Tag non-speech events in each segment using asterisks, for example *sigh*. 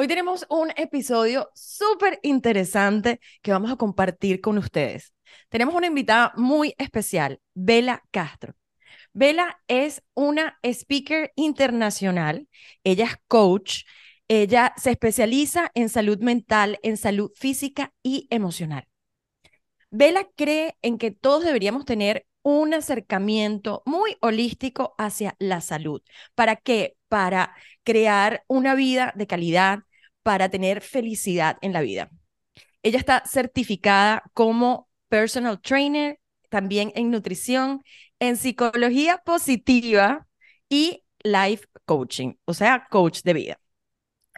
Hoy tenemos un episodio súper interesante que vamos a compartir con ustedes. Tenemos una invitada muy especial, Bela Castro. Bela es una speaker internacional, ella es coach, ella se especializa en salud mental, en salud física y emocional. Bela cree en que todos deberíamos tener un acercamiento muy holístico hacia la salud. ¿Para qué? Para crear una vida de calidad, para tener felicidad en la vida. Ella está certificada como personal trainer, también en nutrición, en psicología positiva y life coaching, o sea, coach de vida.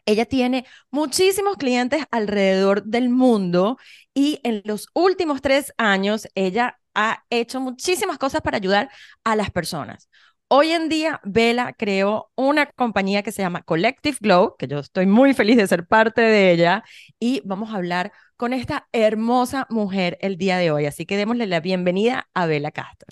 Ella tiene muchísimos clientes alrededor del mundo y en los últimos tres años ella ha hecho muchísimas cosas para ayudar a las personas. Hoy en día, Vela creó una compañía que se llama Collective Glow, que yo estoy muy feliz de ser parte de ella, y vamos a hablar con esta hermosa mujer el día de hoy. Así que démosle la bienvenida a Vela Castro.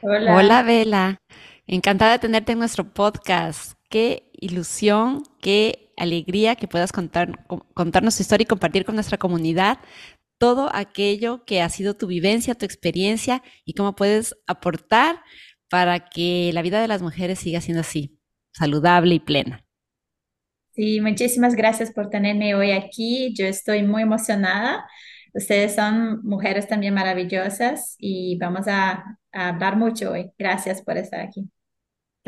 Hola. Hola, Vela. Encantada de tenerte en nuestro podcast. Qué ilusión, qué alegría que puedas contar, contarnos tu historia y compartir con nuestra comunidad todo aquello que ha sido tu vivencia, tu experiencia y cómo puedes aportar para que la vida de las mujeres siga siendo así, saludable y plena. Sí, muchísimas gracias por tenerme hoy aquí. Yo estoy muy emocionada. Ustedes son mujeres también maravillosas y vamos a, a hablar mucho hoy. Gracias por estar aquí.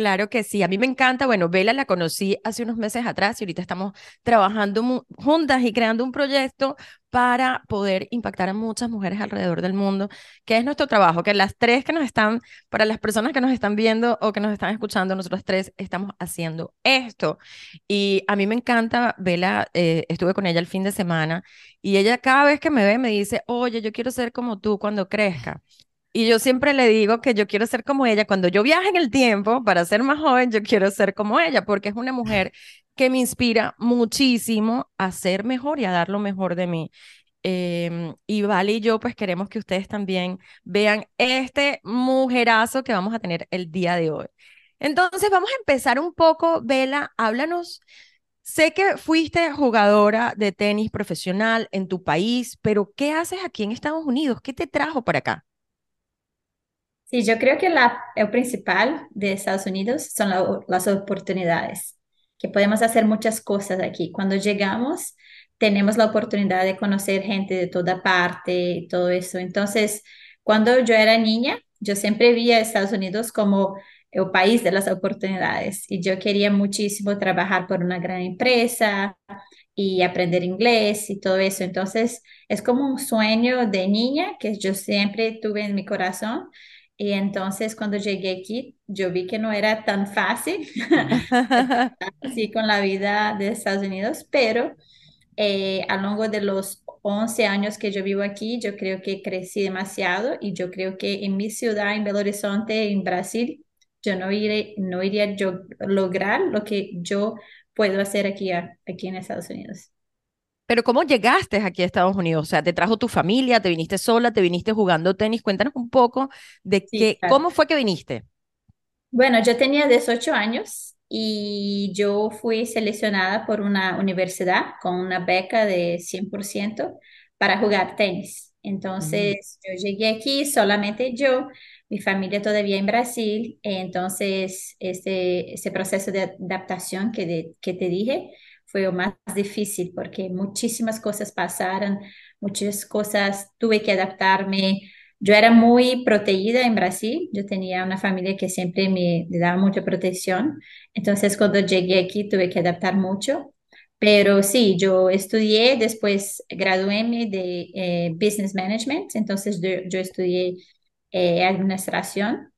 Claro que sí, a mí me encanta. Bueno, Vela la conocí hace unos meses atrás y ahorita estamos trabajando juntas y creando un proyecto para poder impactar a muchas mujeres alrededor del mundo, que es nuestro trabajo, que las tres que nos están, para las personas que nos están viendo o que nos están escuchando, nosotros tres estamos haciendo esto. Y a mí me encanta, Vela, eh, estuve con ella el fin de semana y ella cada vez que me ve me dice, oye, yo quiero ser como tú cuando crezca. Y yo siempre le digo que yo quiero ser como ella. Cuando yo viaje en el tiempo para ser más joven, yo quiero ser como ella, porque es una mujer que me inspira muchísimo a ser mejor y a dar lo mejor de mí. Em, y Vale y yo pues queremos que ustedes también vean este mujerazo que vamos a tener el día de hoy. Entonces vamos a empezar un poco, Vela, háblanos. Sé que fuiste jugadora de tenis profesional en tu país, pero ¿qué haces aquí en Estados Unidos? ¿Qué te trajo para acá? Sí, yo creo que la, el principal de Estados Unidos son las oportunidades, que podemos hacer muchas cosas aquí. Cuando llegamos, tenemos la oportunidad de conocer gente de toda parte y todo eso. Entonces, cuando yo era niña, yo siempre vi a Estados Unidos como el país de las oportunidades y yo quería muchísimo trabajar por una gran empresa y aprender inglés y todo eso. Entonces, es como un sueño de niña que yo siempre tuve en mi corazón y entonces cuando llegué aquí, yo vi que no era tan fácil *laughs* así con la vida de Estados Unidos, pero eh, a lo largo de los 11 años que yo vivo aquí, yo creo que crecí demasiado y yo creo que en mi ciudad, en Belo Horizonte, en Brasil, yo no, iré, no iría yo lograr lo que yo puedo hacer aquí, aquí en Estados Unidos. Pero ¿cómo llegaste aquí a Estados Unidos? O sea, ¿te trajo tu familia? ¿Te viniste sola? ¿Te viniste jugando tenis? Cuéntanos un poco de qué, cómo fue que viniste. Bueno, yo tenía 18 años y yo fui seleccionada por una universidad con una beca de 100% para jugar tenis. Entonces, yo llegué aquí solamente yo, mi familia todavía en Brasil, entonces este, ese proceso de adaptación que, que te dije, fue lo más difícil porque muchísimas cosas pasaron, muchas cosas tuve que adaptarme. Yo era muy protegida en Brasil, yo tenía una familia que siempre me, daba mucha protección, entonces cuando llegué aquí tuve que adaptar mucho, pero sí, yo estudié, después gradué de eh, Business Management, entonces yo, estudié eh, administración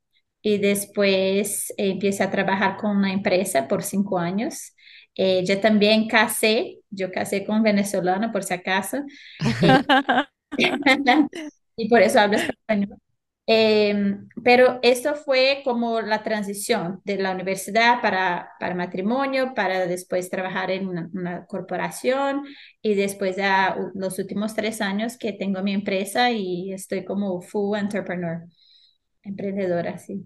y después eh, empecé a trabajar con una empresa por cinco años eh, yo también casé, yo casé con venezolano por si acaso. Eh, *laughs* y por eso hablo español. Em, pero esto fue como la transición de la universidad para, para matrimonio, para después trabajar en una, corporación y después de los últimos tres años que tengo mi empresa y estoy como full entrepreneur, emprendedora, sí.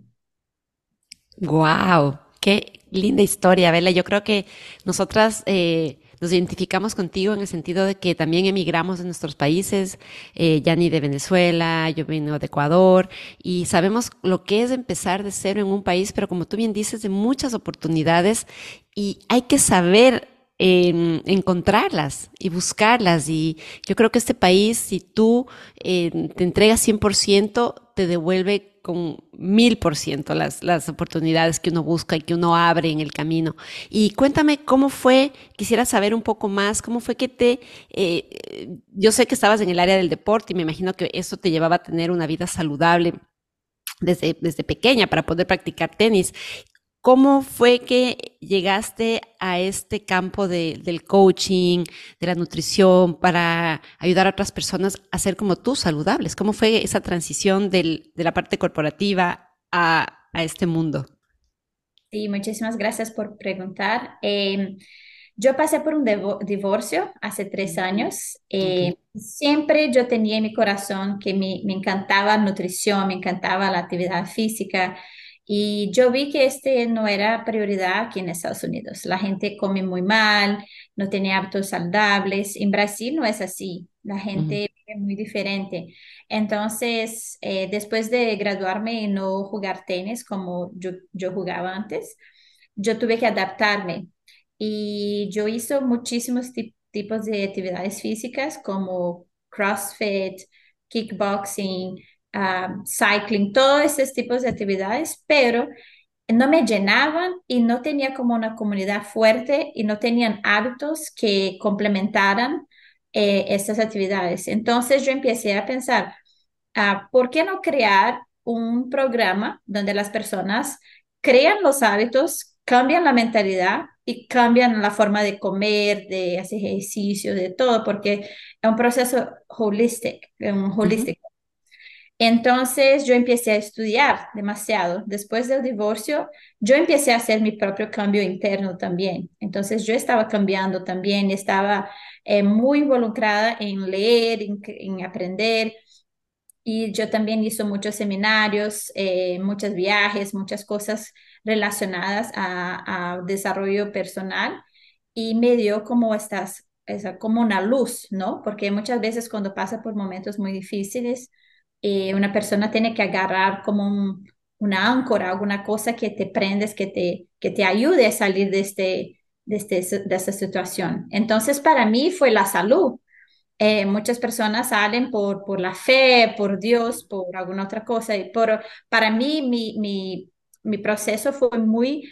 Wow, qué linda historia, Bella. Yo creo que nosotras eh, nos identificamos contigo en el sentido de que también emigramos de nuestros países, eh, de Venezuela, yo vengo de Ecuador, y sabemos lo que es empezar de cero en un país, pero como tú bien dices, de muchas oportunidades, y hay que saber eh, encontrarlas y buscarlas. Y yo creo que este país, si tú eh, te entregas 100%, te devuelve con mil por ciento las, las oportunidades que uno busca y que uno abre en el camino. Y cuéntame cómo fue, quisiera saber un poco más, cómo fue que te, eh, yo sé que estabas en el área del deporte y me imagino que eso te llevaba a tener una vida saludable desde, desde pequeña para poder practicar tenis. ¿Cómo fue que llegaste a este campo del coaching, de la nutrición, para ayudar a otras personas a ser como tú, saludables? ¿Cómo fue esa transición de la parte corporativa a, este mundo? Sí, muchísimas gracias por preguntar. Em, yo pasé por un divorcio hace tres años. Eh, siempre yo tenía en mi corazón que me, me encantaba nutrición, me encantaba la actividad física. Y yo vi que este no era prioridad aquí en Estados Unidos. La gente come muy mal, no tiene hábitos saludables. En Brasil no es así. La gente vive muy diferente. Entonces, eh, después de graduarme y no jugar tenis como yo, yo jugaba antes, yo tuve que adaptarme. Y yo hice muchísimos tipos de actividades físicas como CrossFit, kickboxing, cycling, todos esos tipos de actividades, pero no me llenaban y no tenía como una comunidad fuerte y no tenían hábitos que complementaran eh, estas actividades. Entonces yo empecé a pensar, ah, ¿por qué no crear un programa donde las personas crean los hábitos, cambian la mentalidad y cambian la forma de comer, de hacer ejercicio, de todo, porque es un proceso holístico, un holístico. Entonces yo empecé a estudiar demasiado. Después del divorcio, yo empecé a hacer mi propio cambio interno también. Entonces yo estaba cambiando también, estaba eh, muy involucrada en leer, en, aprender. Y yo también hice muchos seminarios, eh, muchos viajes, muchas cosas relacionadas a, desarrollo personal. Y me dio como estas, como una luz, ¿no? Porque muchas veces cuando pasa por momentos muy difíciles, eh, una persona tiene que agarrar como un, una áncora, alguna cosa que te prendes, que te, que te ayude a salir de, este, de, este, de esta situación. Entonces, para mí fue la salud. Eh, muchas personas salen por, por la fe, por Dios, por alguna otra cosa. Y por, para mí, mi, mi, mi proceso fue muy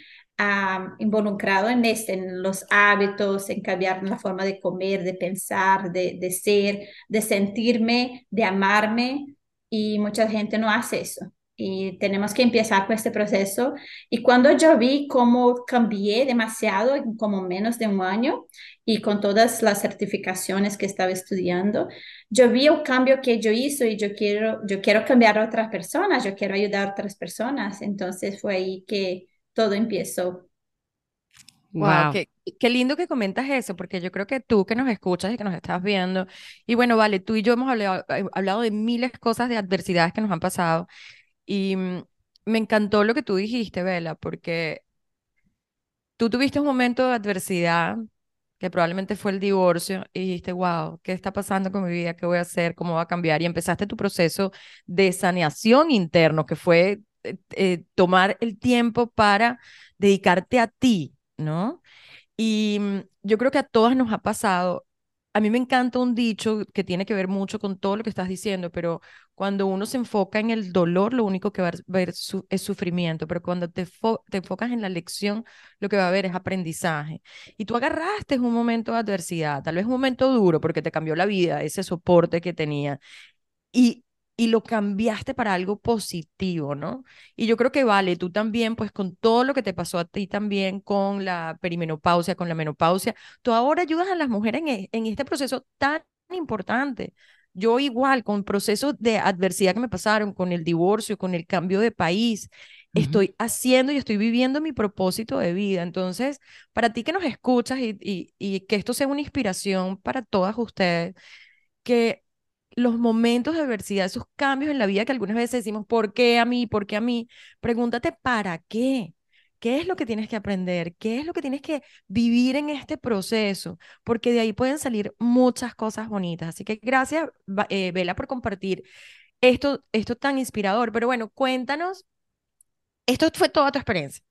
involucrado en, este, en los hábitos, en cambiar la forma de comer, de pensar, de, de ser, de sentirme, de amarme y mucha gente no hace eso. Y tenemos que empezar con este proceso. Y cuando yo vi cómo cambié demasiado en como menos de un año y con todas las certificaciones que estaba estudiando, yo vi el cambio que yo hizo y yo quiero, yo quiero cambiar a otras personas, yo quiero ayudar a otras personas. Entonces fue ahí que todo empezó. Wow, qué, lindo que comentas eso, porque yo creo que tú que nos escuchas y que nos estás viendo, y bueno, vale, tú y yo hemos hablado, eh, hablado de miles de cosas, de adversidades que nos han pasado, y mm, me encantó lo que tú dijiste, Vela, porque tú tuviste un momento de adversidad, que probablemente fue el divorcio, y dijiste, wow, ¿qué está pasando con mi vida? ¿Qué voy a hacer? ¿Cómo va a cambiar? Y empezaste tu proceso de saneación interno, que fue eh, eh, tomar el tiempo para dedicarte a ti ¿no? Y mm, yo creo que a todas nos ha pasado. A mí me encanta un dicho que tiene que ver mucho con todo lo que estás diciendo, pero cuando uno se enfoca en el dolor, lo único que va a ver es sufrimiento, pero cuando te, te enfocas en la lección, lo que va a haber es aprendizaje. Y tú agarraste un momento de adversidad, tal vez un momento duro porque te cambió la vida, ese soporte que tenía. Y y lo cambiaste para algo positivo, ¿no? Y yo creo que vale, tú también, pues con todo lo que te pasó a ti también con la perimenopausia, con la menopausia, tú ahora ayudas a las mujeres en, e, en este proceso tan importante yo igual con procesos de adversidad que me pasaron, con el divorcio, con el cambio de país, estoy haciendo y estoy viviendo mi propósito de vida. Entonces, para ti que nos escuchas y, y, y que esto sea una inspiración para todas ustedes, que los momentos de adversidad, esos cambios en la vida que algunas veces decimos, ¿por qué a mí? ¿Por qué a mí? Pregúntate, ¿para qué? ¿Qué es lo que tienes que aprender? ¿Qué es lo que tienes que vivir en este proceso? Porque de ahí pueden salir muchas cosas bonitas. Así que gracias, eh, Vela, por compartir esto, esto tan inspirador. Pero bueno, cuéntanos, esto fue toda tu experiencia,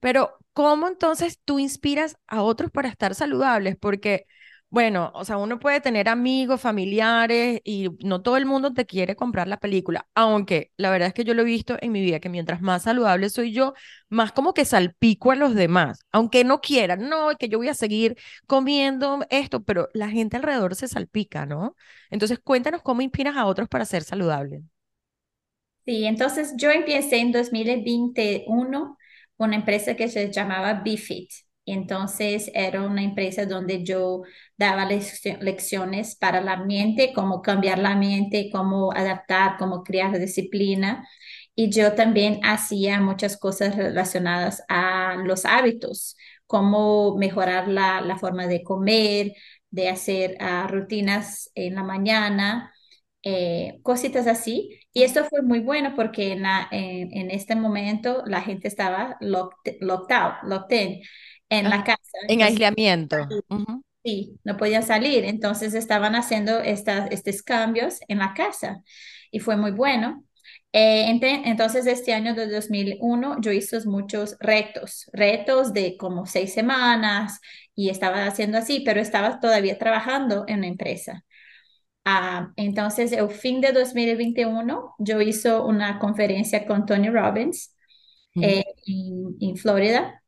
pero ¿cómo entonces tú inspiras a otros para estar saludables? Porque bueno, o sea, uno puede tener amigos, familiares y no todo el mundo te quiere comprar la película, aunque la verdad es que yo lo he visto en mi vida que mientras más saludable soy yo, más como que salpico a los demás, aunque no quieran, no, que yo voy a seguir comiendo esto, pero la gente alrededor se salpica, ¿no? Entonces, cuéntanos cómo inspiras a otros para ser saludables. Sí, entonces yo empecé en 2021 una empresa que se llamaba BeFit. Entonces era una empresa donde yo daba lecciones para la mente, cómo cambiar la mente, cómo adaptar, cómo crear disciplina. Y yo también hacía muchas cosas relacionadas a los hábitos, cómo mejorar la, forma de comer, de hacer ah, rutinas en la mañana, eh, cositas así. Y esto fue muy bueno porque en, en, este momento la gente estaba locked, locked out, locked in en la casa. En aislamiento. Sí, no podían salir. Entonces estaban haciendo estas, estos cambios en la casa y fue muy bueno. Eh, entonces, este año de 2001 yo hice muchos retos, retos de como seis semanas y estaba haciendo así, pero estaba todavía trabajando en una empresa. Ah, entonces, el fin de 2021 yo hice una conferencia con Tony Robbins eh, en, en Florida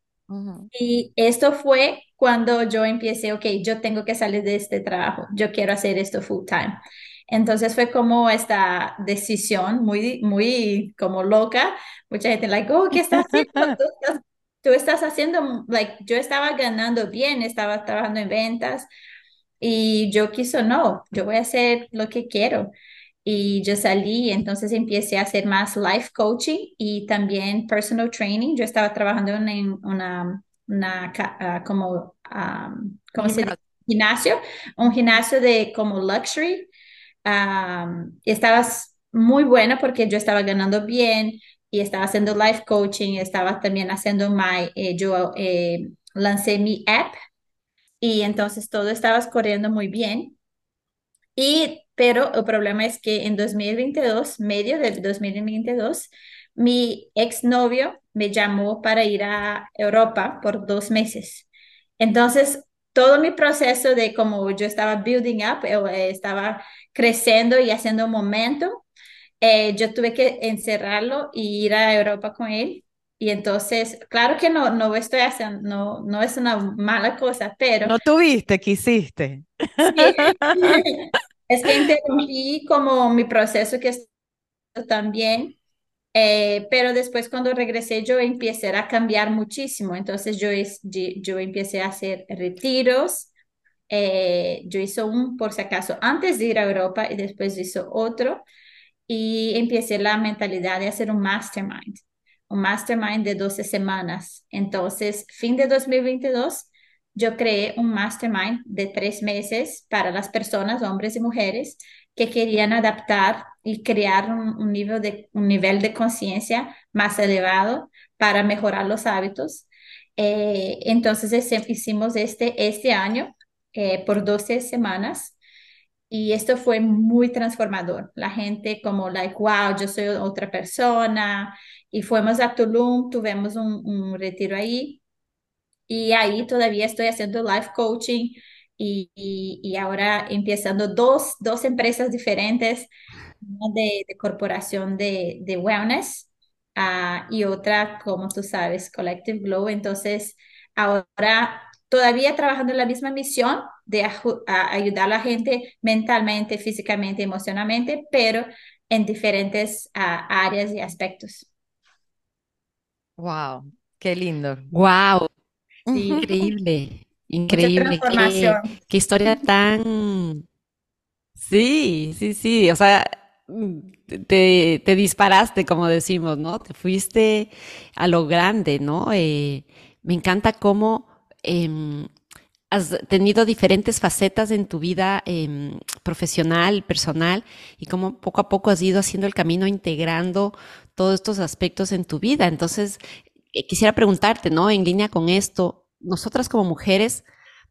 y esto fue cuando yo empecé, ok, yo tengo que salir de este trabajo, yo quiero hacer esto full time. Entonces fue como esta decisión muy, muy como loca. Mucha gente, like, oh, ¿qué estás haciendo? *laughs* Tú estás, haciendo, like, yo estaba ganando bien, estaba trabajando en ventas y yo quiso, no, yo voy a hacer lo que quiero. Y yo salí, entonces empecé a hacer más life coaching y también personal training. Yo estaba trabajando en una, una ah, como, um, ¿cómo se dice? Gimnasio, un gimnasio de como luxury. y estaba muy bueno porque yo estaba ganando bien y estaba haciendo life coaching, estaba también haciendo my, eh, yo eh, lancé mi app y entonces todo estaba corriendo muy bien. Y pero el problema es que en 2022, medio de 2022, mi exnovio me llamó para ir a Europa por dos meses. Entonces, todo mi proceso de como yo estaba building up, eh, estaba creciendo y haciendo un momento, eh, yo tuve que encerrarlo y ir a Europa con él. Y entonces, claro que no, no estoy haciendo, no, no es una mala cosa, pero... No tuviste, quisiste. Sí. *laughs* Es que interrumpí como mi proceso que también, eh, pero después cuando regresé yo empecé a cambiar muchísimo. Entonces yo, yo empecé a hacer retiros. Eh, yo hice un, por si acaso, antes de ir a Europa y después hice otro. Y empecé la mentalidad de hacer un mastermind, un mastermind de 12 semanas. Entonces, fin de 2022 yo creé un mastermind de tres meses para las personas, hombres y mujeres, que querían adaptar y crear un, nivel de, un nivel de conciencia más elevado para mejorar los hábitos. Eh, entonces hicimos este, este año eh, por 12 semanas y esto fue muy transformador. La gente como, like, wow, yo soy otra persona. Y fuimos a Tulum, tuvimos un, un retiro ahí y ahí todavía estoy haciendo life coaching y, y, ahora empezando dos, dos empresas diferentes, una de, de corporación de, de wellness uh, y otra, como tú sabes, Collective Glow. Entonces, ahora todavía trabajando en la misma misión de ayudar a la gente mentalmente, físicamente, emocionalmente, pero en diferentes uh, áreas y aspectos. Wow, qué lindo. Wow, increíble, increíble. Qué, qué, historia tan Sí, sí, sí, o sea, te, te disparaste, como decimos, ¿no? Te fuiste a lo grande, ¿no? Eh, me encanta cómo em, has tenido diferentes facetas en tu vida em, profesional, personal, y cómo poco a poco has ido haciendo el camino integrando todos estos aspectos en tu vida. Entonces, eh, quisiera preguntarte, ¿no? En línea con esto, nosotras como mujeres,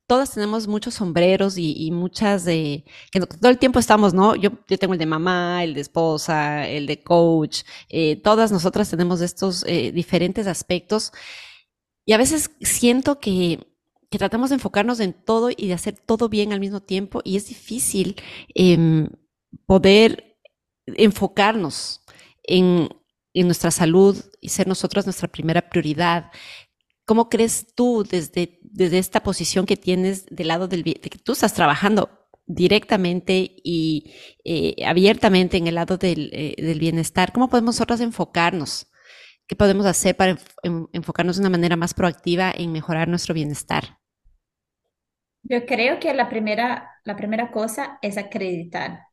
todas tenemos muchos sombreros y, muchas de, todo el tiempo estamos, ¿no? Yo, yo tengo el de mamá, el de esposa, el de coach, eh, todas nosotras tenemos estos eh, diferentes aspectos y a veces siento que, que, tratamos de enfocarnos en todo y de hacer todo bien al mismo tiempo y es difícil eh, poder enfocarnos en, en nuestra salud y ser nosotros nuestra primera prioridad. ¿Cómo crees tú desde, desde esta posición que tienes del lado del de que tú estás trabajando directamente y eh, abiertamente en el lado del, eh, del, bienestar? ¿Cómo podemos nosotros enfocarnos? ¿Qué podemos hacer para enfocarnos de una manera más proactiva en mejorar nuestro bienestar? Yo creo que la primera, la primera cosa es acreditar,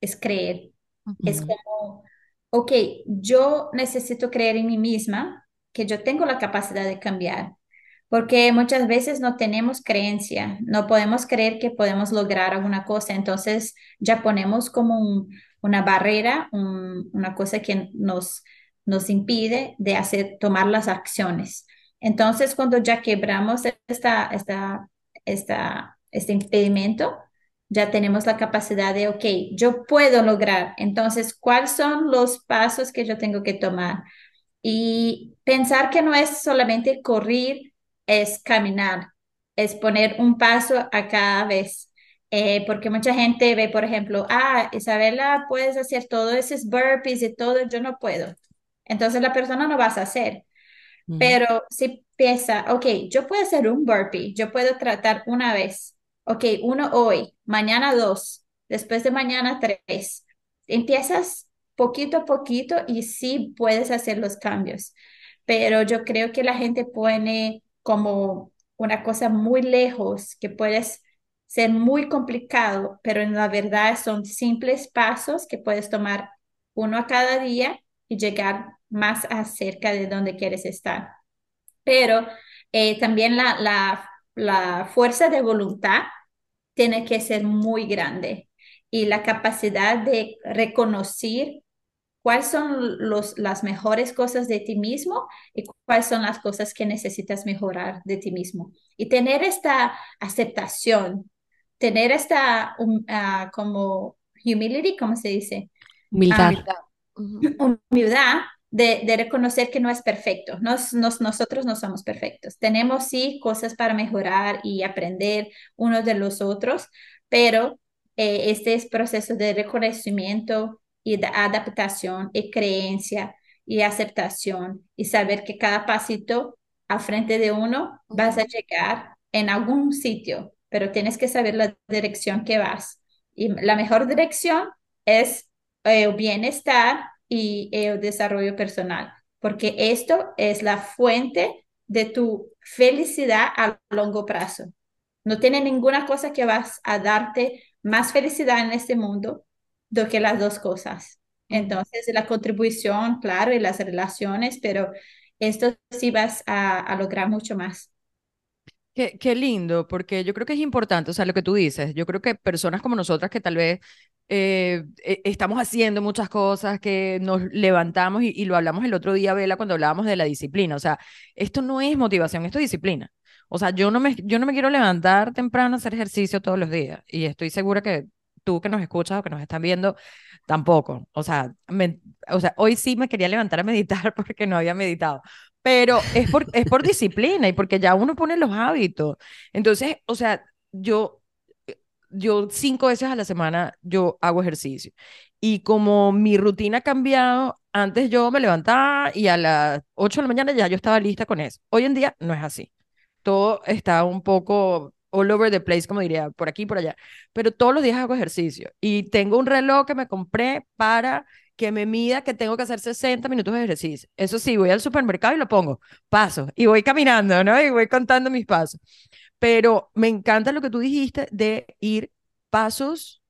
es creer. Uh -huh. Es como, ok, yo necesito creer en mí misma que yo tengo la capacidad de cambiar, porque muchas veces no tenemos creencia, no podemos creer que podemos lograr alguna cosa, entonces ya ponemos como un, una barrera, un, una cosa que nos, nos impide de hacer, tomar las acciones. Entonces, cuando ya quebramos esta, esta, esta, este impedimento, ya tenemos la capacidad de, ok, yo puedo lograr. Entonces, ¿cuáles son los pasos que yo tengo que tomar? Y pensar que no es solamente correr, es caminar, es poner un paso a cada vez. Eh, porque mucha gente ve, por ejemplo, ah, Isabela, puedes hacer todos esos burpees y todo, yo no puedo. Entonces la persona no vas a hacer. Mm. Pero si piensa, ok, yo puedo hacer un burpee, yo puedo tratar una vez, ok, uno hoy, mañana dos, después de mañana tres. Empiezas poquito a poquito y sí puedes hacer los cambios. Pero yo creo que la gente pone como una cosa muy lejos que puedes ser muy complicado, pero en la verdad son simples pasos que puedes tomar uno a cada día y llegar más acerca de donde quieres estar. Pero eh, también la, la, la fuerza de voluntad tiene que ser muy grande y la capacidad de reconocer cuáles son los, las mejores cosas de ti mismo y cuáles son las cosas que necesitas mejorar de ti mismo. Y tener esta aceptación, tener esta um, uh, como humility, ¿cómo se dice? Humildad. Humildad de, de, reconocer que no es perfecto. Nos, nos, nosotros no somos perfectos. Tenemos sí cosas para mejorar y aprender unos de los otros, pero eh, este es proceso de reconocimiento y de adaptación y creencia y aceptación y saber que cada pasito al frente de uno vas a llegar en algún sitio, pero tienes que saber la dirección que vas. Y la mejor dirección es el bienestar y el desarrollo personal, porque esto es la fuente de tu felicidad a largo plazo. No tiene ninguna cosa que vas a darte más felicidad en este mundo do que las dos cosas. Entonces, la contribución, claro, y las relaciones, pero esto sí vas a, a lograr mucho más. Qué, qué, lindo, porque yo creo que es importante, o sea, lo que tú dices, yo creo que personas como nosotras que tal vez eh, e, estamos haciendo muchas cosas, que nos levantamos y, y, lo hablamos el otro día, Vela, cuando hablábamos de la disciplina, o sea, esto no es motivación, esto es disciplina. O sea, yo no me, yo no me quiero levantar temprano a hacer ejercicio todos los días y estoy segura que tú que nos escuchas o que nos están viendo, tampoco. O sea, o sea, hoy sí me quería levantar a *laughs* meditar porque no había meditado, pero es por, es por disciplina y porque ya uno pone los hábitos. Entonces, o sea, yo, yo cinco veces a la semana yo hago ejercicio. Y como mi rutina ha cambiado, antes yo me levantaba y a las 8 de la mañana ya yo estaba lista con eso. Hoy en día no es así. Todo está un poco all over the place, como diría, por aquí, por allá. Pero todos los días hago ejercicio y tengo un reloj que me compré para que me mida que tengo que hacer 60 minutos de ejercicio. Eso sí, voy al supermercado y lo pongo, paso, y voy caminando, ¿no? Y voy contando mis pasos. Pero me encanta lo que tú dijiste de ir pasos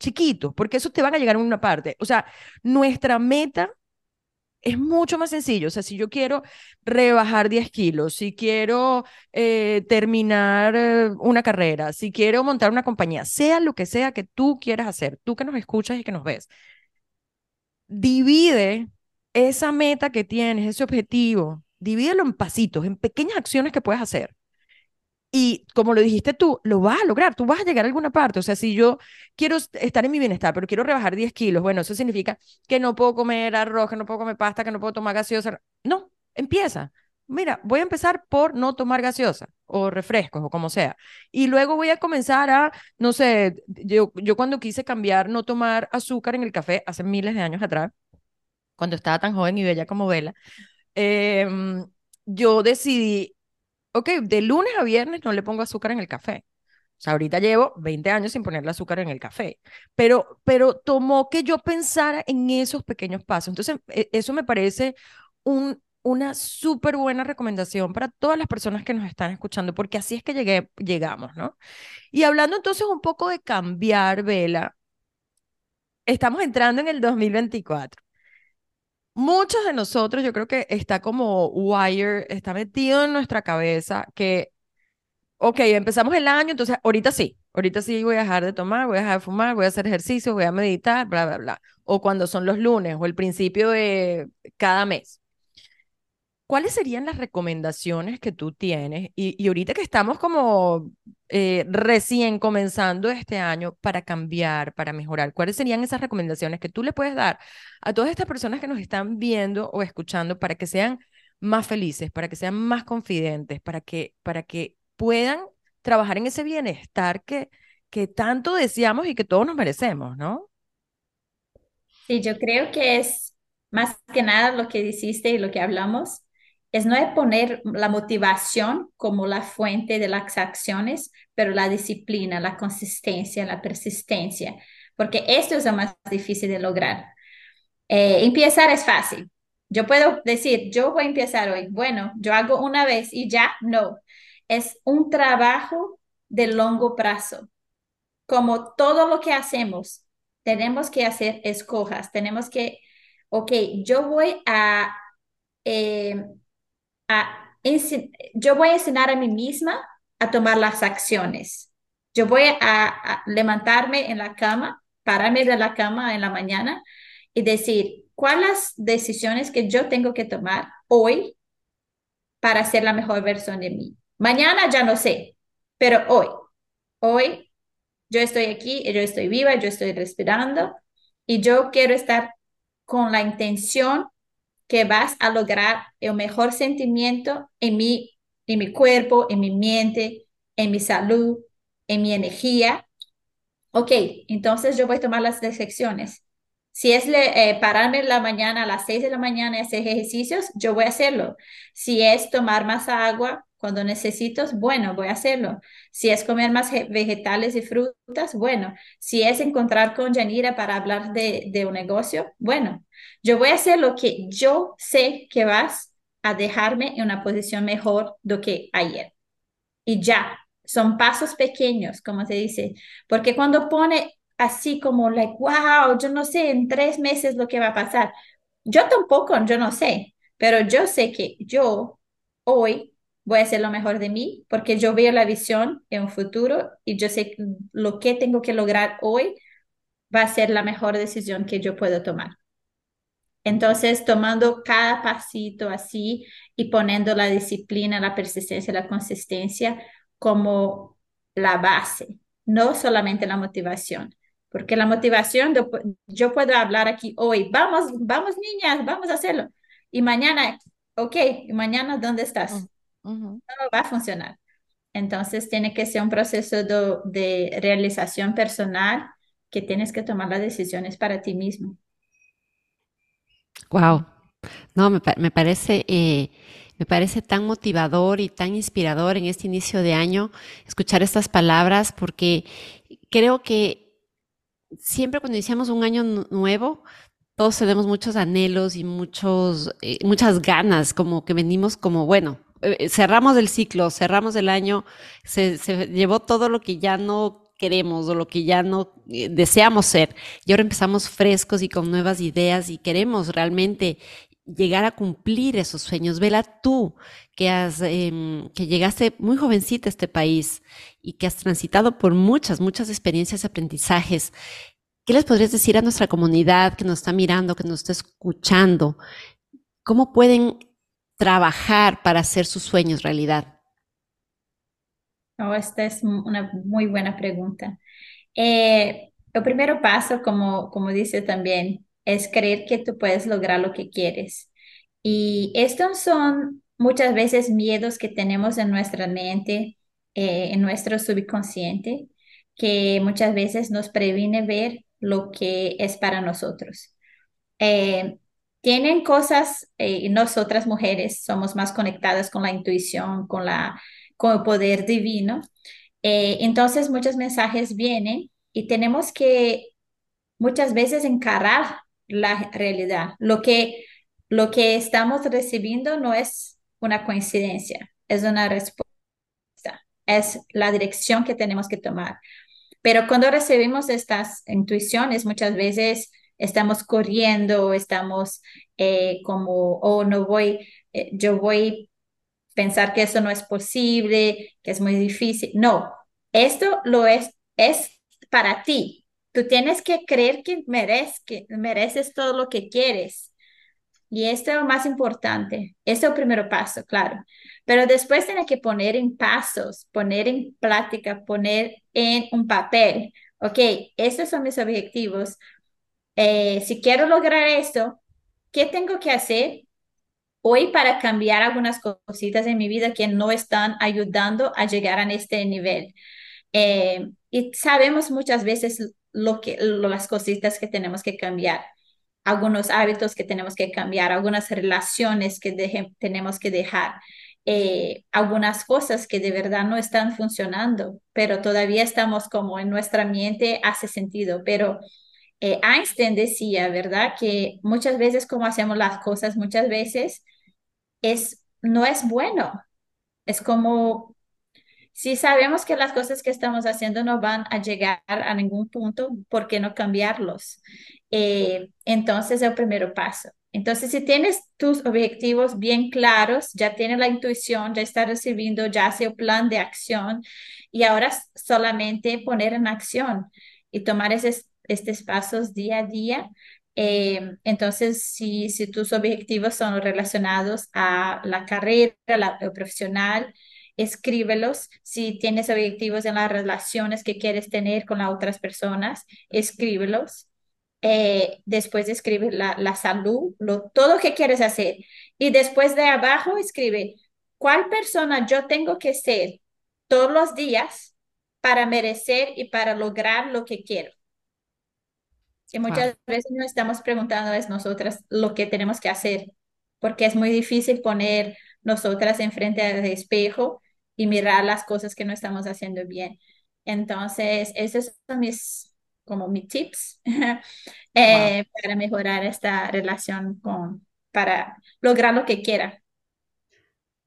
chiquitos, porque esos te van a llegar en una parte. O sea, nuestra meta es mucho más sencillo. O sea, si yo quiero rebajar 10 kilos, si quiero eh, terminar eh, una carrera, si quiero montar una compañía, sea lo que sea que tú quieras hacer, tú que nos escuchas y que nos ves, divide esa meta que tienes, ese objetivo, divídelo en pasitos, en pequeñas acciones que puedes hacer. Y como lo dijiste tú, lo vas a lograr, tú vas a llegar a alguna parte. O sea, si yo quiero estar en mi bienestar, pero quiero rebajar 10 kilos, bueno, eso significa que no puedo comer arroz, que no puedo comer pasta, que no puedo tomar gaseosa. No, empieza. Mira, voy a empezar por no tomar gaseosa o refrescos o como sea. Y luego voy a comenzar a, no sé, yo, yo cuando quise cambiar no tomar azúcar en el café hace miles de años atrás, cuando estaba tan joven y bella como Vela, em, yo decidí ok, de lunes a viernes no le pongo azúcar en el café. O sea, ahorita llevo 20 años sin ponerle azúcar en el café, pero, pero tomó que yo pensara en esos pequeños pasos. Entonces, e, eso me parece un, una súper buena recomendación para todas las personas que nos están escuchando, porque así es que llegué, llegamos, ¿no? Y hablando entonces un poco de cambiar, Vela, estamos entrando en el 2024 muchos de nosotros, yo creo que está como wire, está metido en nuestra cabeza que, ok, empezamos el año, entonces ahorita sí, ahorita sí voy a dejar de tomar, voy a dejar de fumar, voy a hacer ejercicio, voy a meditar, bla, bla, bla. O cuando son los lunes o el principio de cada mes. ¿cuáles serían las recomendaciones que tú tienes? Y, ahorita que estamos como eh, recién comenzando este año para cambiar, para mejorar, ¿cuáles serían esas recomendaciones que tú le puedes dar a todas estas personas que nos están viendo o escuchando para que sean más felices, para que sean más confidentes, para que, para que puedan trabajar en ese bienestar que, que tanto deseamos y que todos nos merecemos, ¿no? Sí, yo creo que es más que nada lo que dijiste y lo que hablamos, es no poner la motivación como la fuente de las acciones, pero la disciplina, la consistencia, la persistencia, porque esto es lo más difícil de lograr. Eh, empezar es fácil. Yo puedo decir, yo voy a empezar hoy. Bueno, yo hago una vez y ya no. Es un trabajo de largo plazo. Como todo lo que hacemos, tenemos que hacer escojas. Tenemos que, ok, yo voy a eh, yo voy a enseñar a mí misma a tomar las acciones. Yo voy a, levantarme en la cama, pararme de la cama en la mañana y decir, ¿cuáles decisiones que yo tengo que tomar hoy para ser la mejor versión de mí? Mañana ya no sé, pero hoy, hoy yo estoy aquí, yo estoy viva, yo estoy respirando y yo quiero estar con la intención que vas a lograr el mejor sentimiento en mi, en mi cuerpo, en mi mente, en mi salud, en mi energía. Ok, entonces yo voy a tomar las decisiones. Si es eh, pararme en la mañana a las 6 de la mañana y hacer ejercicios, yo voy a hacerlo. Si es tomar más agua cuando necesito, bueno, voy a hacerlo. Si es comer más vegetales y frutas, bueno. Si es encontrar con Yanira para hablar de un negocio, bueno, yo voy a hacer lo que yo sé que vas a dejarme en una posición mejor do que ayer. Y ya, son pasos pequeños, como se dice, porque cuando pone así como, like, wow, yo no sé en tres meses lo que va a pasar. Yo tampoco, yo no sé, pero yo sé que yo hoy voy a hacer lo mejor de mí porque yo veo la visión en un futuro y yo sé lo que tengo que lograr hoy va a ser la mejor decisión que yo puedo tomar. Entonces, tomando cada pasito así y poniendo la disciplina, la persistencia, la consistencia como la base, no solamente la motivación, porque la motivación, yo puedo hablar aquí hoy, vamos, vamos niñas, vamos a hacerlo, y mañana, ok, y mañana, ¿dónde estás? No va a funcionar. Entonces, tiene que ser un proceso de, de realización personal que tienes que tomar las decisiones para ti mismo. Wow. No, me, parece, eh, me parece tan motivador y tan inspirador en este inicio de año escuchar estas palabras porque creo que siempre cuando iniciamos un año nuevo, todos tenemos muchos anhelos y muchos, eh, muchas ganas, como que venimos como, bueno, eh, cerramos el ciclo, cerramos el año, se, se llevó todo lo que ya no queremos o lo que ya no eh, deseamos ser. Y ahora empezamos frescos y con nuevas ideas y queremos realmente llegar a cumplir esos sueños. Vela tú, que, has, em, que llegaste muy jovencita a este país y que has transitado por muchas, muchas experiencias y aprendizajes. ¿Qué les podrías decir a nuestra comunidad que nos está mirando, que nos está escuchando? ¿Cómo pueden trabajar para hacer sus sueños realidad? Esta es una muy buena pregunta. Eh, el primer paso, como, como dice también, es creer que tú puedes lograr lo que quieres. Y estos son muchas veces miedos que tenemos en nuestra mente, eh, en nuestro subconsciente, que muchas veces nos previene ver lo que es para nosotros. Eh, tienen cosas, eh, nosotras mujeres somos más conectadas con la intuición, con, la, con poder divino. entonces muchos mensajes vienen y tenemos que muchas veces encarar la realidad. Lo que, lo que estamos recibiendo no es una coincidencia, es una respuesta, es la dirección que tenemos que tomar. Pero cuando recibimos estas intuiciones, muchas veces estamos corriendo, estamos eh, como, oh, no voy, eh, yo voy pensar que eso no es posible, que es muy difícil. No, esto lo es, es para ti, Tú tienes que creer que, mereces, que mereces todo lo que quieres. Y esto es lo más importante. Este es el primer paso, claro. Pero después tienes que poner en pasos, poner en práctica, poner en un papel. Ok, estos son mis objetivos. Eh, si quiero lograr esto, ¿qué tengo que hacer hoy para cambiar algunas cositas en mi vida que no están ayudando a llegar a este nivel? Eh, y sabemos muchas veces lo que, las cositas que tenemos que cambiar, algunos hábitos que tenemos que cambiar, algunas relaciones que tenemos que dejar, eh, algunas cosas que de verdad no están funcionando, pero todavía estamos como en nuestra mente hace sentido, pero eh, Einstein decía, ¿verdad? Que muchas veces como hacemos las cosas, muchas veces es, no es bueno. Es como si sabemos que las cosas que estamos haciendo no van a llegar a ningún punto, ¿por qué no cambiarlos? Eh, entonces, el primer paso. Entonces, si tienes tus objetivos bien claros, ya tienes la intuición, ya está recibiendo, ya hace el plan de acción y ahora solamente poner en acción y tomar esos, estos pasos día a día. Eh, entonces, si, tus objetivos son relacionados a la carrera, la, profesional, escríbelos. Si tienes objetivos en las relaciones que quieres tener con las otras personas, escríbelos. Eh, después escribe la, la salud, lo, todo que quieres hacer. Y después de abajo escribe, ¿cuál persona yo tengo que ser todos los días para merecer y para lograr lo que quiero? Y muchas veces nos estamos preguntando es nosotras lo que tenemos que hacer, porque es muy difícil poner nosotras enfrente al espejo y mirar las cosas que no estamos haciendo bien. Entonces, esos son mis, como mis tips *laughs* eh, para mejorar esta relación con, para lograr lo que quiera.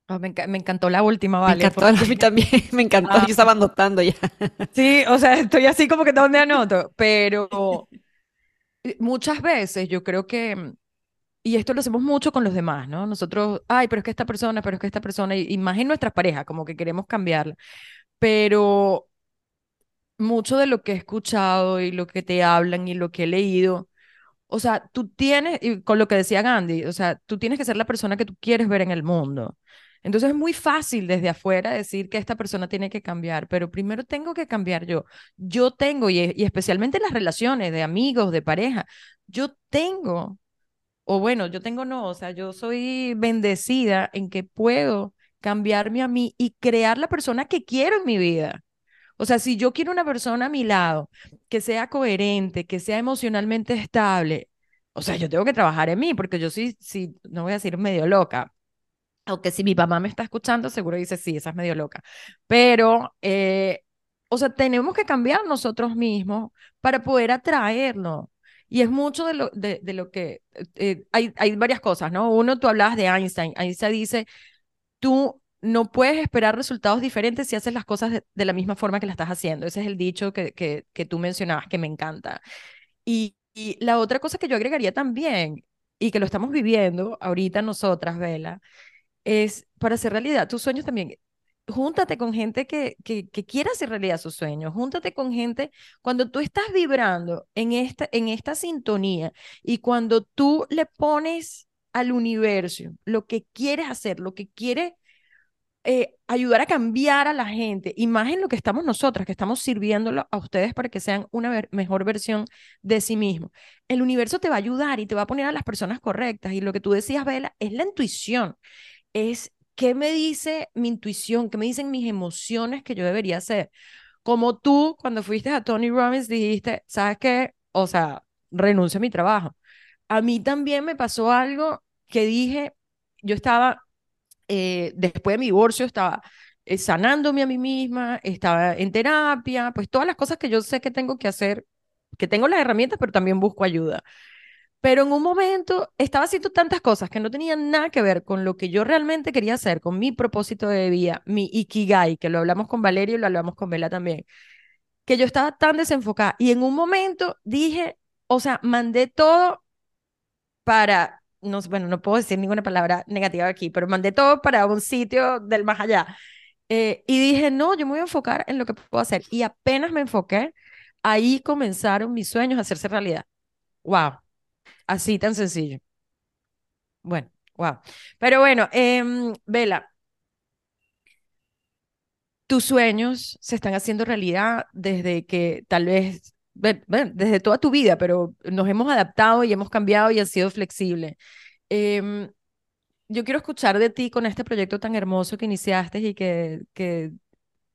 Oh, me, encantó la última, vale. Me encantó, a mí *laughs* también, me encantó, yo estaba anotando ya. Sí, o sea, estoy así como que donde anoto, pero *laughs* muchas veces yo creo que y esto lo hacemos mucho con los demás, ¿no? Nosotros, ay, pero es que esta persona, pero es que esta persona, y, más en nuestras parejas, como que queremos cambiarla. Pero mucho de lo que he escuchado y lo que te hablan y lo que he leído, o sea, tú tienes, y con lo que decía Gandhi, o sea, tú tienes que ser la persona que tú quieres ver en el mundo. Entonces es muy fácil desde afuera decir que esta persona tiene que cambiar, pero primero tengo que cambiar yo. Yo tengo, y, especialmente las relaciones de amigos, de pareja, yo tengo o bueno, yo tengo no, o sea, yo soy bendecida en que puedo cambiarme a mí y crear la persona que quiero en mi vida. O sea, si yo quiero una persona a mi lado que sea coherente, que sea emocionalmente estable, o sea, yo tengo que trabajar en mí, porque yo sí, sí, no voy a decir medio loca. Aunque si mi mamá me está escuchando, seguro dice, sí, esa es medio loca. Pero, eh, o sea, tenemos que cambiar nosotros mismos para poder atraerlo. Y es mucho de lo, de, de lo que eh, hay, hay varias cosas, ¿no? Uno, tú hablabas de Einstein. Einstein dice, tú no puedes esperar resultados diferentes si haces las cosas de, la misma forma que las estás haciendo. Ese es el dicho que, que, que tú mencionabas, que me encanta. Y, y, la otra cosa que yo agregaría también, y que lo estamos viviendo ahorita nosotras, Vela, es para hacer realidad tus sueños también. Júntate con gente que, que, que quiera hacer realidad sus sueños. Júntate con gente cuando tú estás vibrando en esta, en esta sintonía y cuando tú le pones al universo lo que quieres hacer, lo que quieres eh, ayudar a cambiar a la gente, y más en lo que estamos nosotras, que estamos sirviéndolo a ustedes para que sean una mejor versión de sí mismos. El universo te va a ayudar y te va a poner a las personas correctas. Y lo que tú decías, Bella, es la intuición. Es qué me dice mi intuición, qué me dicen mis emociones que yo debería hacer. Como tú, cuando fuiste a Tony Robbins, dijiste, ¿sabes qué? O sea, renuncio a mi trabajo. A mí también me pasó algo que dije, yo estaba eh, después de mi divorcio estaba eh, sanándome a mí misma, estaba en terapia, pues todas las cosas que yo sé que tengo que hacer, que tengo las herramientas, pero también busco ayuda. Pero en un momento estaba haciendo tantas cosas que no tenían nada que ver con lo que yo realmente quería hacer, con mi propósito de vida, mi ikigai, que lo hablamos con Valerio y lo hablamos con Vela también, que yo estaba tan desenfocada. Y en un momento dije, o sea, mandé todo para no, bueno, no puedo decir ninguna palabra negativa aquí, pero mandé todo para un sitio del más allá. Eh, y dije, no, yo me voy a enfocar en lo que puedo hacer. Y apenas me enfoqué, ahí comenzaron mis sueños a hacerse realidad. ¡Wow! Así tan sencillo. Bueno, wow. Pero bueno, eh, Vela, tus sueños se están haciendo realidad desde que tal vez desde toda tu vida, pero nos hemos adaptado y hemos cambiado y han sido flexibles. Em, yo quiero escuchar de ti con este proyecto tan hermoso que iniciaste y que, que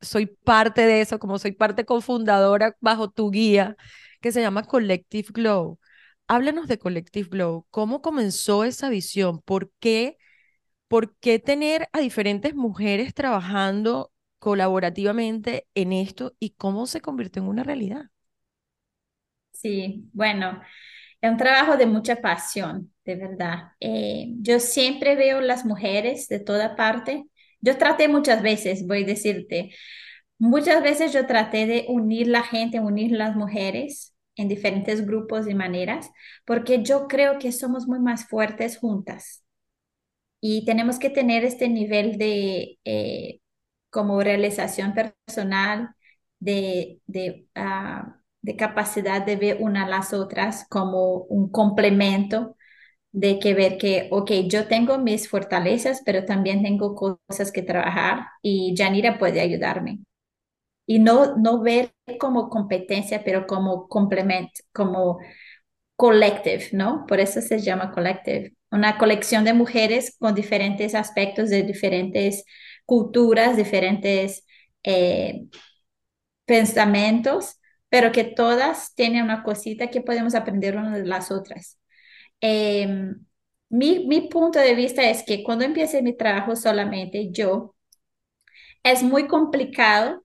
soy parte de eso, como soy parte cofundadora bajo tu guía, que se llama Collective Glow. Háblanos de Collective Glow. ¿Cómo comenzó esa visión? ¿Por qué, ¿Por qué tener a diferentes mujeres trabajando colaborativamente en esto y cómo se convirtió en una realidad? Sí, bueno, es un trabajo de mucha pasión, de verdad. Eh, yo siempre veo las mujeres de toda parte. Yo traté muchas veces, voy a decirte, muchas veces yo traté de unir la gente, unir las mujeres en diferentes grupos y maneras, porque yo creo que somos muy más fuertes juntas y tenemos que tener este nivel de eh, como realización personal, de, de ah, de capacidad de ver una a las otras como un complemento, de que ver que, ok, yo tengo mis fortalezas, pero también tengo cosas que trabajar y Janira puede ayudarme. Y no, no ver como competencia, pero como complemento, como collective, ¿no? Por eso se llama collective. Una colección de mujeres con diferentes aspectos de diferentes culturas, diferentes eh, pensamientos pero que todas tienen una cosita que podemos aprender una de las otras. Em, mi, mi punto de vista es que cuando empiece mi trabajo solamente yo, es muy complicado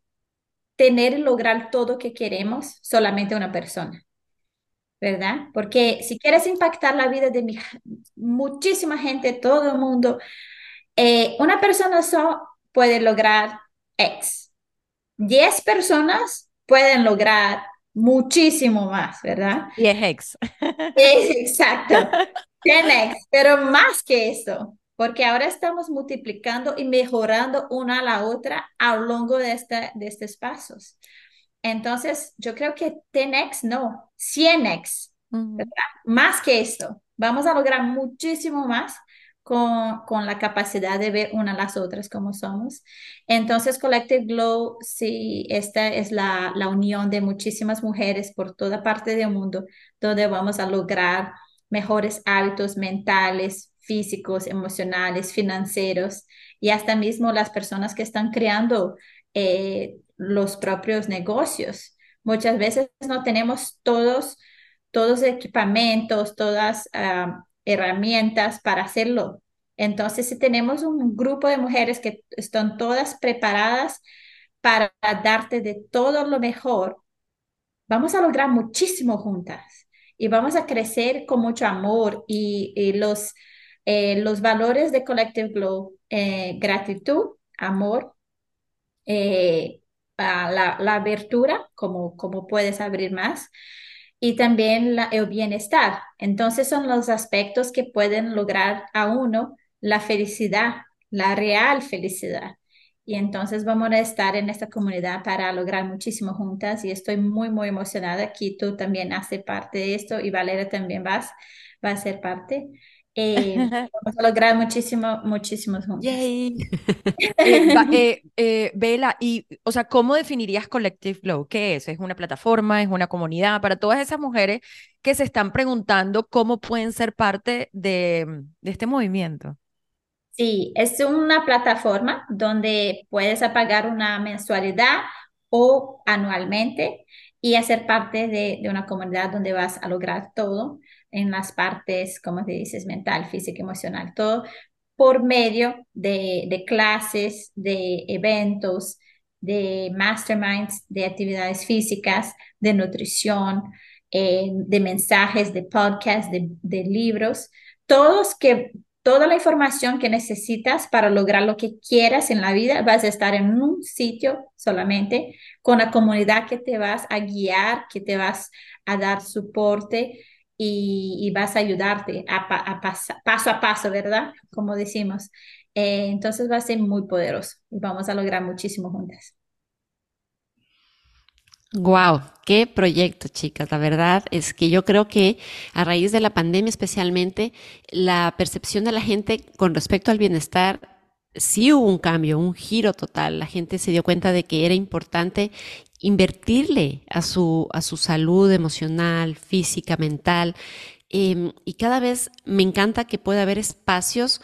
tener y lograr todo que queremos solamente una persona, ¿verdad? Porque si quieres impactar la vida de mi, muchísima gente, todo el mundo, eh, una persona solo puede lograr X. Diez personas pueden lograr muchísimo más, ¿verdad? Y es ex. Exacto. *laughs* 10x, pero más que eso, porque ahora estamos multiplicando y mejorando una a la otra a lo largo de, esta, de estos pasos. Entonces, yo creo que 10x no, 100x, ¿verdad? Más que esto. Vamos a lograr muchísimo más con, con, la capacidad de ver una a las otras como somos. Entonces, Collective Glow, sí, esta es la, la unión de muchísimas mujeres por toda parte del mundo, donde vamos a lograr mejores hábitos mentales, físicos, emocionales, financieros y hasta mismo las personas que están creando eh, los propios negocios. Muchas veces no tenemos todos, todos equipamientos, todas uh, herramientas para hacerlo. Entonces, si tenemos un grupo de mujeres que están todas preparadas para darte de todo lo mejor, vamos a lograr muchísimo juntas y vamos a crecer con mucho amor y, los, eh, los valores de Collective Glow, eh, gratitud, amor, eh, la, la, abertura, como, como puedes abrir más, y también el bienestar. Entonces son los aspectos que pueden lograr a uno la felicidad, la real felicidad. Y entonces vamos a estar en esta comunidad para lograr muchísimo juntas y estoy muy, muy emocionada. Aquí tú también haces parte de esto y Valeria también vas, va a ser parte. Eh, *laughs* vamos a lograr muchísimo, muchísimos juntos. Yay. eh, *laughs* eh, eh, Bela, y, o sea, ¿cómo definirías Collective Flow? ¿Qué es? ¿Es una plataforma? ¿Es una comunidad? Para todas esas mujeres que se están preguntando cómo pueden ser parte de, de este movimiento. Sí, es una plataforma donde puedes pagar una mensualidad o anualmente y hacer parte de, de una comunidad donde vas a lograr todo en las partes, como te dices, mental, física, emocional, todo por medio de, clases, de eventos, de masterminds, de actividades físicas, de nutrición, eh, de mensajes, de podcasts, de, de libros, todos que toda la información que necesitas para lograr lo que quieras en la vida, vas a estar en un sitio solamente con la comunidad que te vas a guiar, que te vas a dar soporte y, vas a ayudarte a, paso a paso, ¿verdad? Como decimos. Eh, entonces va a ser muy poderoso y vamos a lograr muchísimo juntas. Wow, qué proyecto, chicas. La verdad es que yo creo que a raíz de la pandemia especialmente, la percepción de la gente con respecto al bienestar sí hubo un cambio, un giro total. La gente se dio cuenta de que era importante invertirle a su, a su salud emocional, física, mental. Em, y cada vez me encanta que pueda haber espacios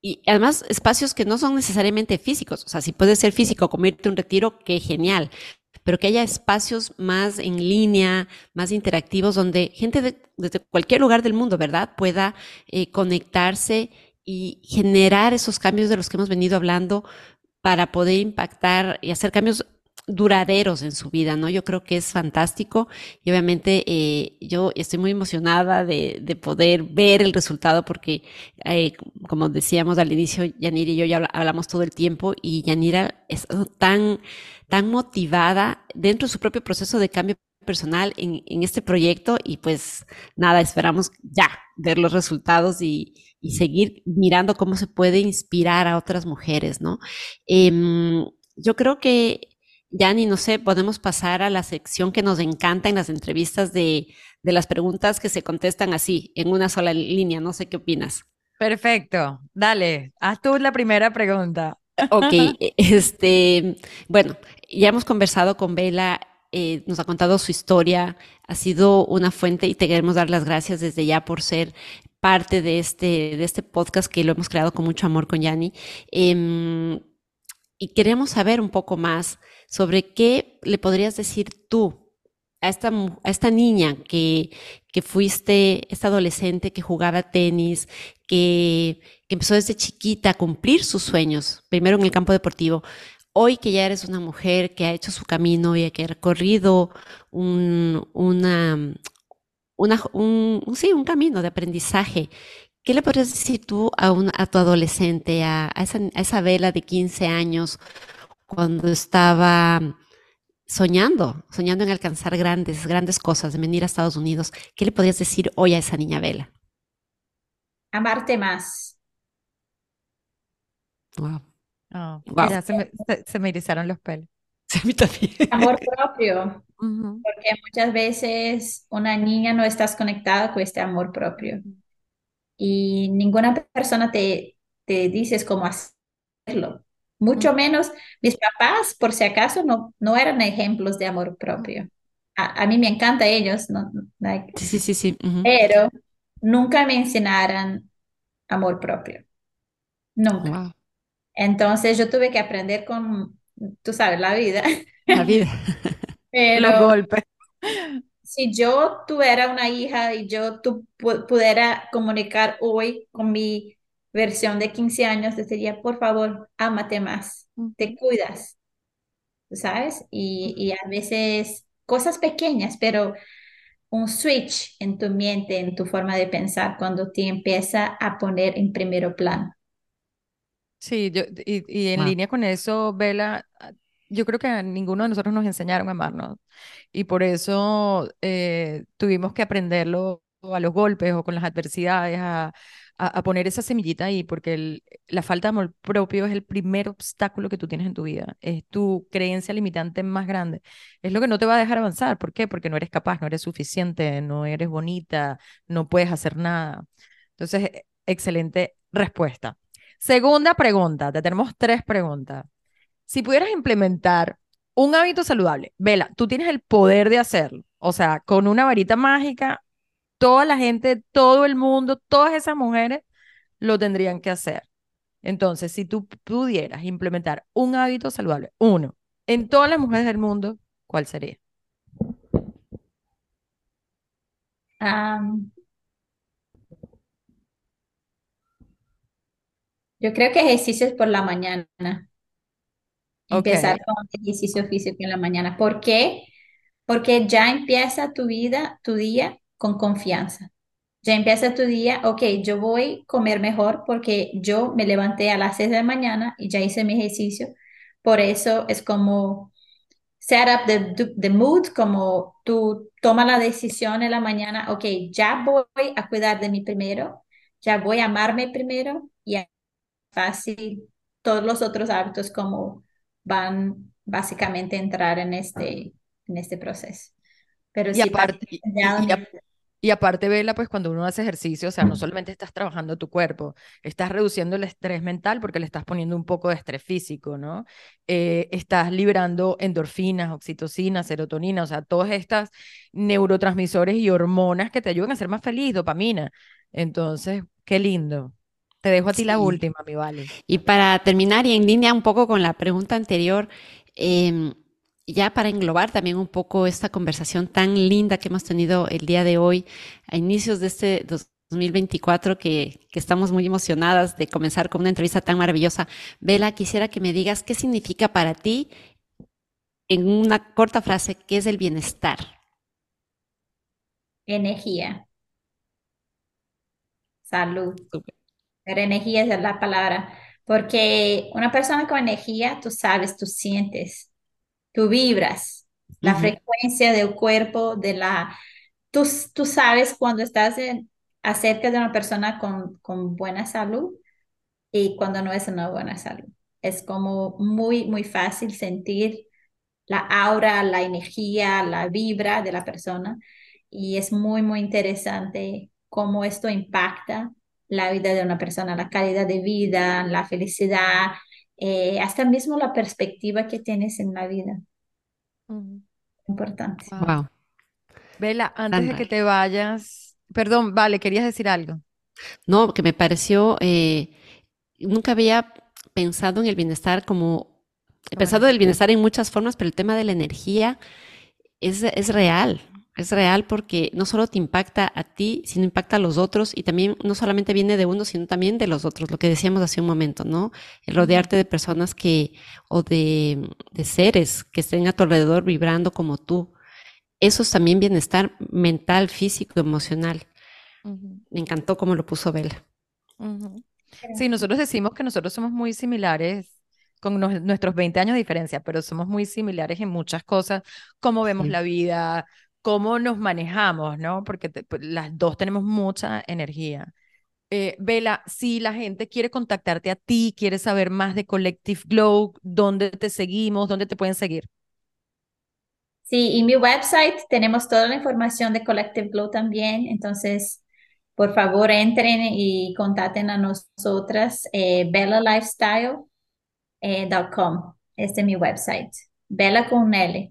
y además espacios que no son necesariamente físicos. O sea, si puede ser físico, como irte a un retiro, qué genial. Pero que haya espacios más en línea, más interactivos, donde gente de, desde cualquier lugar del mundo, ¿verdad?, pueda eh, conectarse y generar esos cambios de los que hemos venido hablando para poder impactar y hacer cambios duraderos en su vida, ¿no? Yo creo que es fantástico y obviamente eh, yo estoy muy emocionada de, de, poder ver el resultado porque, eh, como decíamos al inicio, Yanira y yo ya hablamos todo el tiempo y Yanira es tan, tan motivada dentro de su propio proceso de cambio personal en, en este proyecto y pues nada, esperamos ya ver los resultados y, y seguir mirando cómo se puede inspirar a otras mujeres, ¿no? Eh, yo creo que Yani, no sé, podemos pasar a la sección que nos encanta en las entrevistas de, de las preguntas que se contestan así, en una sola línea. No sé qué opinas. Perfecto. Dale, haz tú la primera pregunta. Ok, *laughs* e, este, bueno, ya hemos conversado con Bela, eh, nos ha contado su historia, ha sido una fuente y te queremos dar las gracias desde ya por ser parte de este, de este podcast que lo hemos creado con mucho amor con Yani. Eh, y queremos saber un poco más sobre qué le podrías decir tú a esta, a esta niña que, que fuiste, esta adolescente que jugaba tenis, que, que empezó desde chiquita a cumplir sus sueños, primero en el campo deportivo. Hoy que ya eres una mujer que ha hecho su camino y ha recorrido un, una, una, un, sí, un camino de aprendizaje, ¿Qué le podrías decir tú a, a tu adolescente, a, a, esa, a, esa, vela de 15 años, cuando estaba soñando, soñando en alcanzar grandes, grandes cosas, de venir a Estados Unidos? ¿Qué le podrías decir hoy a esa niña vela? Amarte más. Wow. Oh, wow. Mira, se, me, se, se, me, erizaron los pelos. Sí, *laughs* a mí también. Amor propio. Uh -huh. Porque muchas veces una niña no estás conectada con este amor propio. Y ninguna persona te, te dice cómo hacerlo. Mucho menos mis papás, por si acaso, no, no eran ejemplos de amor propio. A, a mí me encanta ellos, ¿no? Like, sí, sí, sí. Uh -huh. pero nunca me enseñaron amor propio. Nunca. Wow. Entonces yo tuve que aprender con, tú sabes, la vida. La vida. *laughs* pero, Los golpes. Si yo tuviera una hija y yo tu, pudiera comunicar hoy con mi versión de 15 años, te diría, por favor, ámate más, te cuidas, ¿sabes? Y, y a veces cosas pequeñas, pero un switch en tu mente, en tu forma de pensar, cuando te empieza a poner en primero plano. Sí, yo, y, en línea con eso, Vela, yo creo que a ninguno de nosotros nos enseñaron a amarnos y por eso eh, tuvimos que aprenderlo a los golpes o con las adversidades, a, a, poner esa semillita ahí, porque la falta de amor propio es el primer obstáculo que tú tienes en tu vida, es tu creencia limitante más grande, es lo que no te va a dejar avanzar, ¿por qué? Porque no eres capaz, no eres suficiente, no eres bonita, no puedes hacer nada. Entonces, excelente respuesta. Segunda pregunta, te tenemos tres preguntas. Si pudieras implementar un hábito saludable, Vela, tú tienes el poder de hacerlo, o sea, con una varita mágica toda la gente, todo el mundo, todas esas mujeres lo tendrían que hacer. Entonces, si tú pudieras implementar un hábito saludable, uno, en todas las mujeres del mundo, ¿cuál sería? yo creo que ejercicios por la mañana. Empezar con ejercicio físico en la mañana. ¿Por qué? Porque ya empieza tu vida, tu día con confianza. Ya empieza tu día, ok, yo voy a comer mejor porque yo me levanté a las 6 de la mañana y ya hice mi ejercicio. Por eso es como set up the, the mood, como tú tomas la decisión en la mañana, ok, ya voy a cuidar de mí primero, ya voy a amarme primero y fácil todos los otros hábitos como van básicamente a entrar en este, en este proceso. Pero y aparte, y, aparte, Vela, pues cuando uno hace ejercicio, o sea, no solamente estás trabajando tu cuerpo, estás reduciendo el estrés mental porque le estás poniendo un poco de estrés físico, ¿no? Eh, estás liberando endorfinas, oxitocina, serotonina, o sea, todas estas neurotransmisores y hormonas que te ayudan a ser más feliz, dopamina. Entonces, qué lindo. Te dejo a ti la última, mi vale. Y para terminar y en línea un poco con la pregunta anterior, eh, ya para englobar también un poco esta conversación tan linda que hemos tenido el día de hoy, a inicios de este 2024, que, que estamos muy emocionadas de comenzar con una entrevista tan maravillosa. Vela, quisiera que me digas qué significa para ti, en una corta frase, qué es el bienestar. Energía. Salud. Pero energía es la palabra, porque una persona con energía, tú sabes, tú sientes, tú vibras, la frecuencia del cuerpo, de la... Tú, tú sabes cuando estás acerca de una persona con, con buena salud y cuando no es una buena salud. Es como muy, muy fácil sentir la aura, la energía, la vibra de la persona. Y es muy, muy interesante cómo esto impacta la vida de una persona, la calidad de vida, la felicidad, eh, hasta mismo la perspectiva que tienes en la vida. Importante. Wow. Vela, antes de que te vayas, perdón, vale, querías decir algo. No, que me pareció, eh, nunca había pensado en el bienestar como, he pensado del bienestar en muchas formas, pero el tema de la energía es, es real. Es real porque no solo te impacta a ti, sino impacta a los otros y también no solamente viene de uno, sino también de los otros, lo que decíamos hace un momento, ¿no? El rodearte de personas que, o de, seres que estén a tu alrededor vibrando como tú. Eso es también bienestar mental, físico, emocional. Me encantó cómo lo puso Bella. Sí, nosotros decimos que nosotros somos muy similares con nuestros 20 años de diferencia, pero somos muy similares en muchas cosas, cómo vemos la vida, cómo nos manejamos, ¿no? Porque pues, las dos tenemos mucha energía. Eh, Vela, si la gente quiere contactarte a ti, quiere saber más de Collective Glow, ¿dónde te seguimos? ¿Dónde te pueden seguir? Sí, en mi website tenemos toda la información de Collective Glow también, entonces por favor entren y contacten a nosotras, eh, bellalifestyle.com. Eh, este es mi website. Vela con L.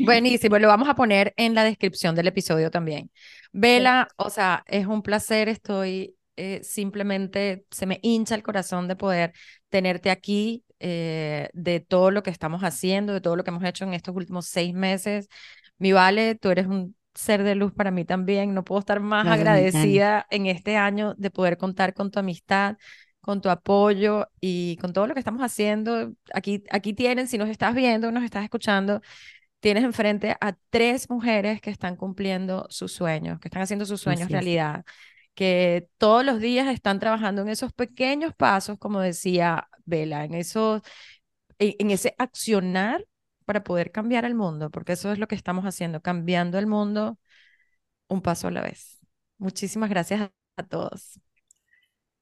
Buenísimo, lo vamos a poner en la descripción del episodio también. Vela, o sea, es un placer, estoy eh, simplemente, se me hincha el corazón de poder tenerte aquí, eh, de todo lo que estamos haciendo, de todo lo que hemos hecho en estos últimos seis meses. Mi Vale, tú eres un ser de luz para mí también, no puedo estar más agradecida en este año de poder contar con tu amistad, con tu apoyo y con todo lo que estamos haciendo. Aquí, aquí tienen, si nos estás viendo, nos estás escuchando, tienes enfrente a tres mujeres que están cumpliendo sus sueños, que están haciendo sus sueños realidad, que todos los días están trabajando en esos pequeños pasos, como decía Vela, en eso, en, ese accionar para poder cambiar el mundo, porque eso es lo que estamos haciendo, cambiando el mundo un paso a la vez. Muchísimas gracias a, todos.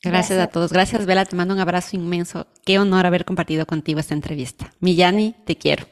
Gracias, a todos. Gracias, Vela. Te mando un abrazo inmenso. Qué honor haber compartido contigo esta entrevista. Millani, te quiero.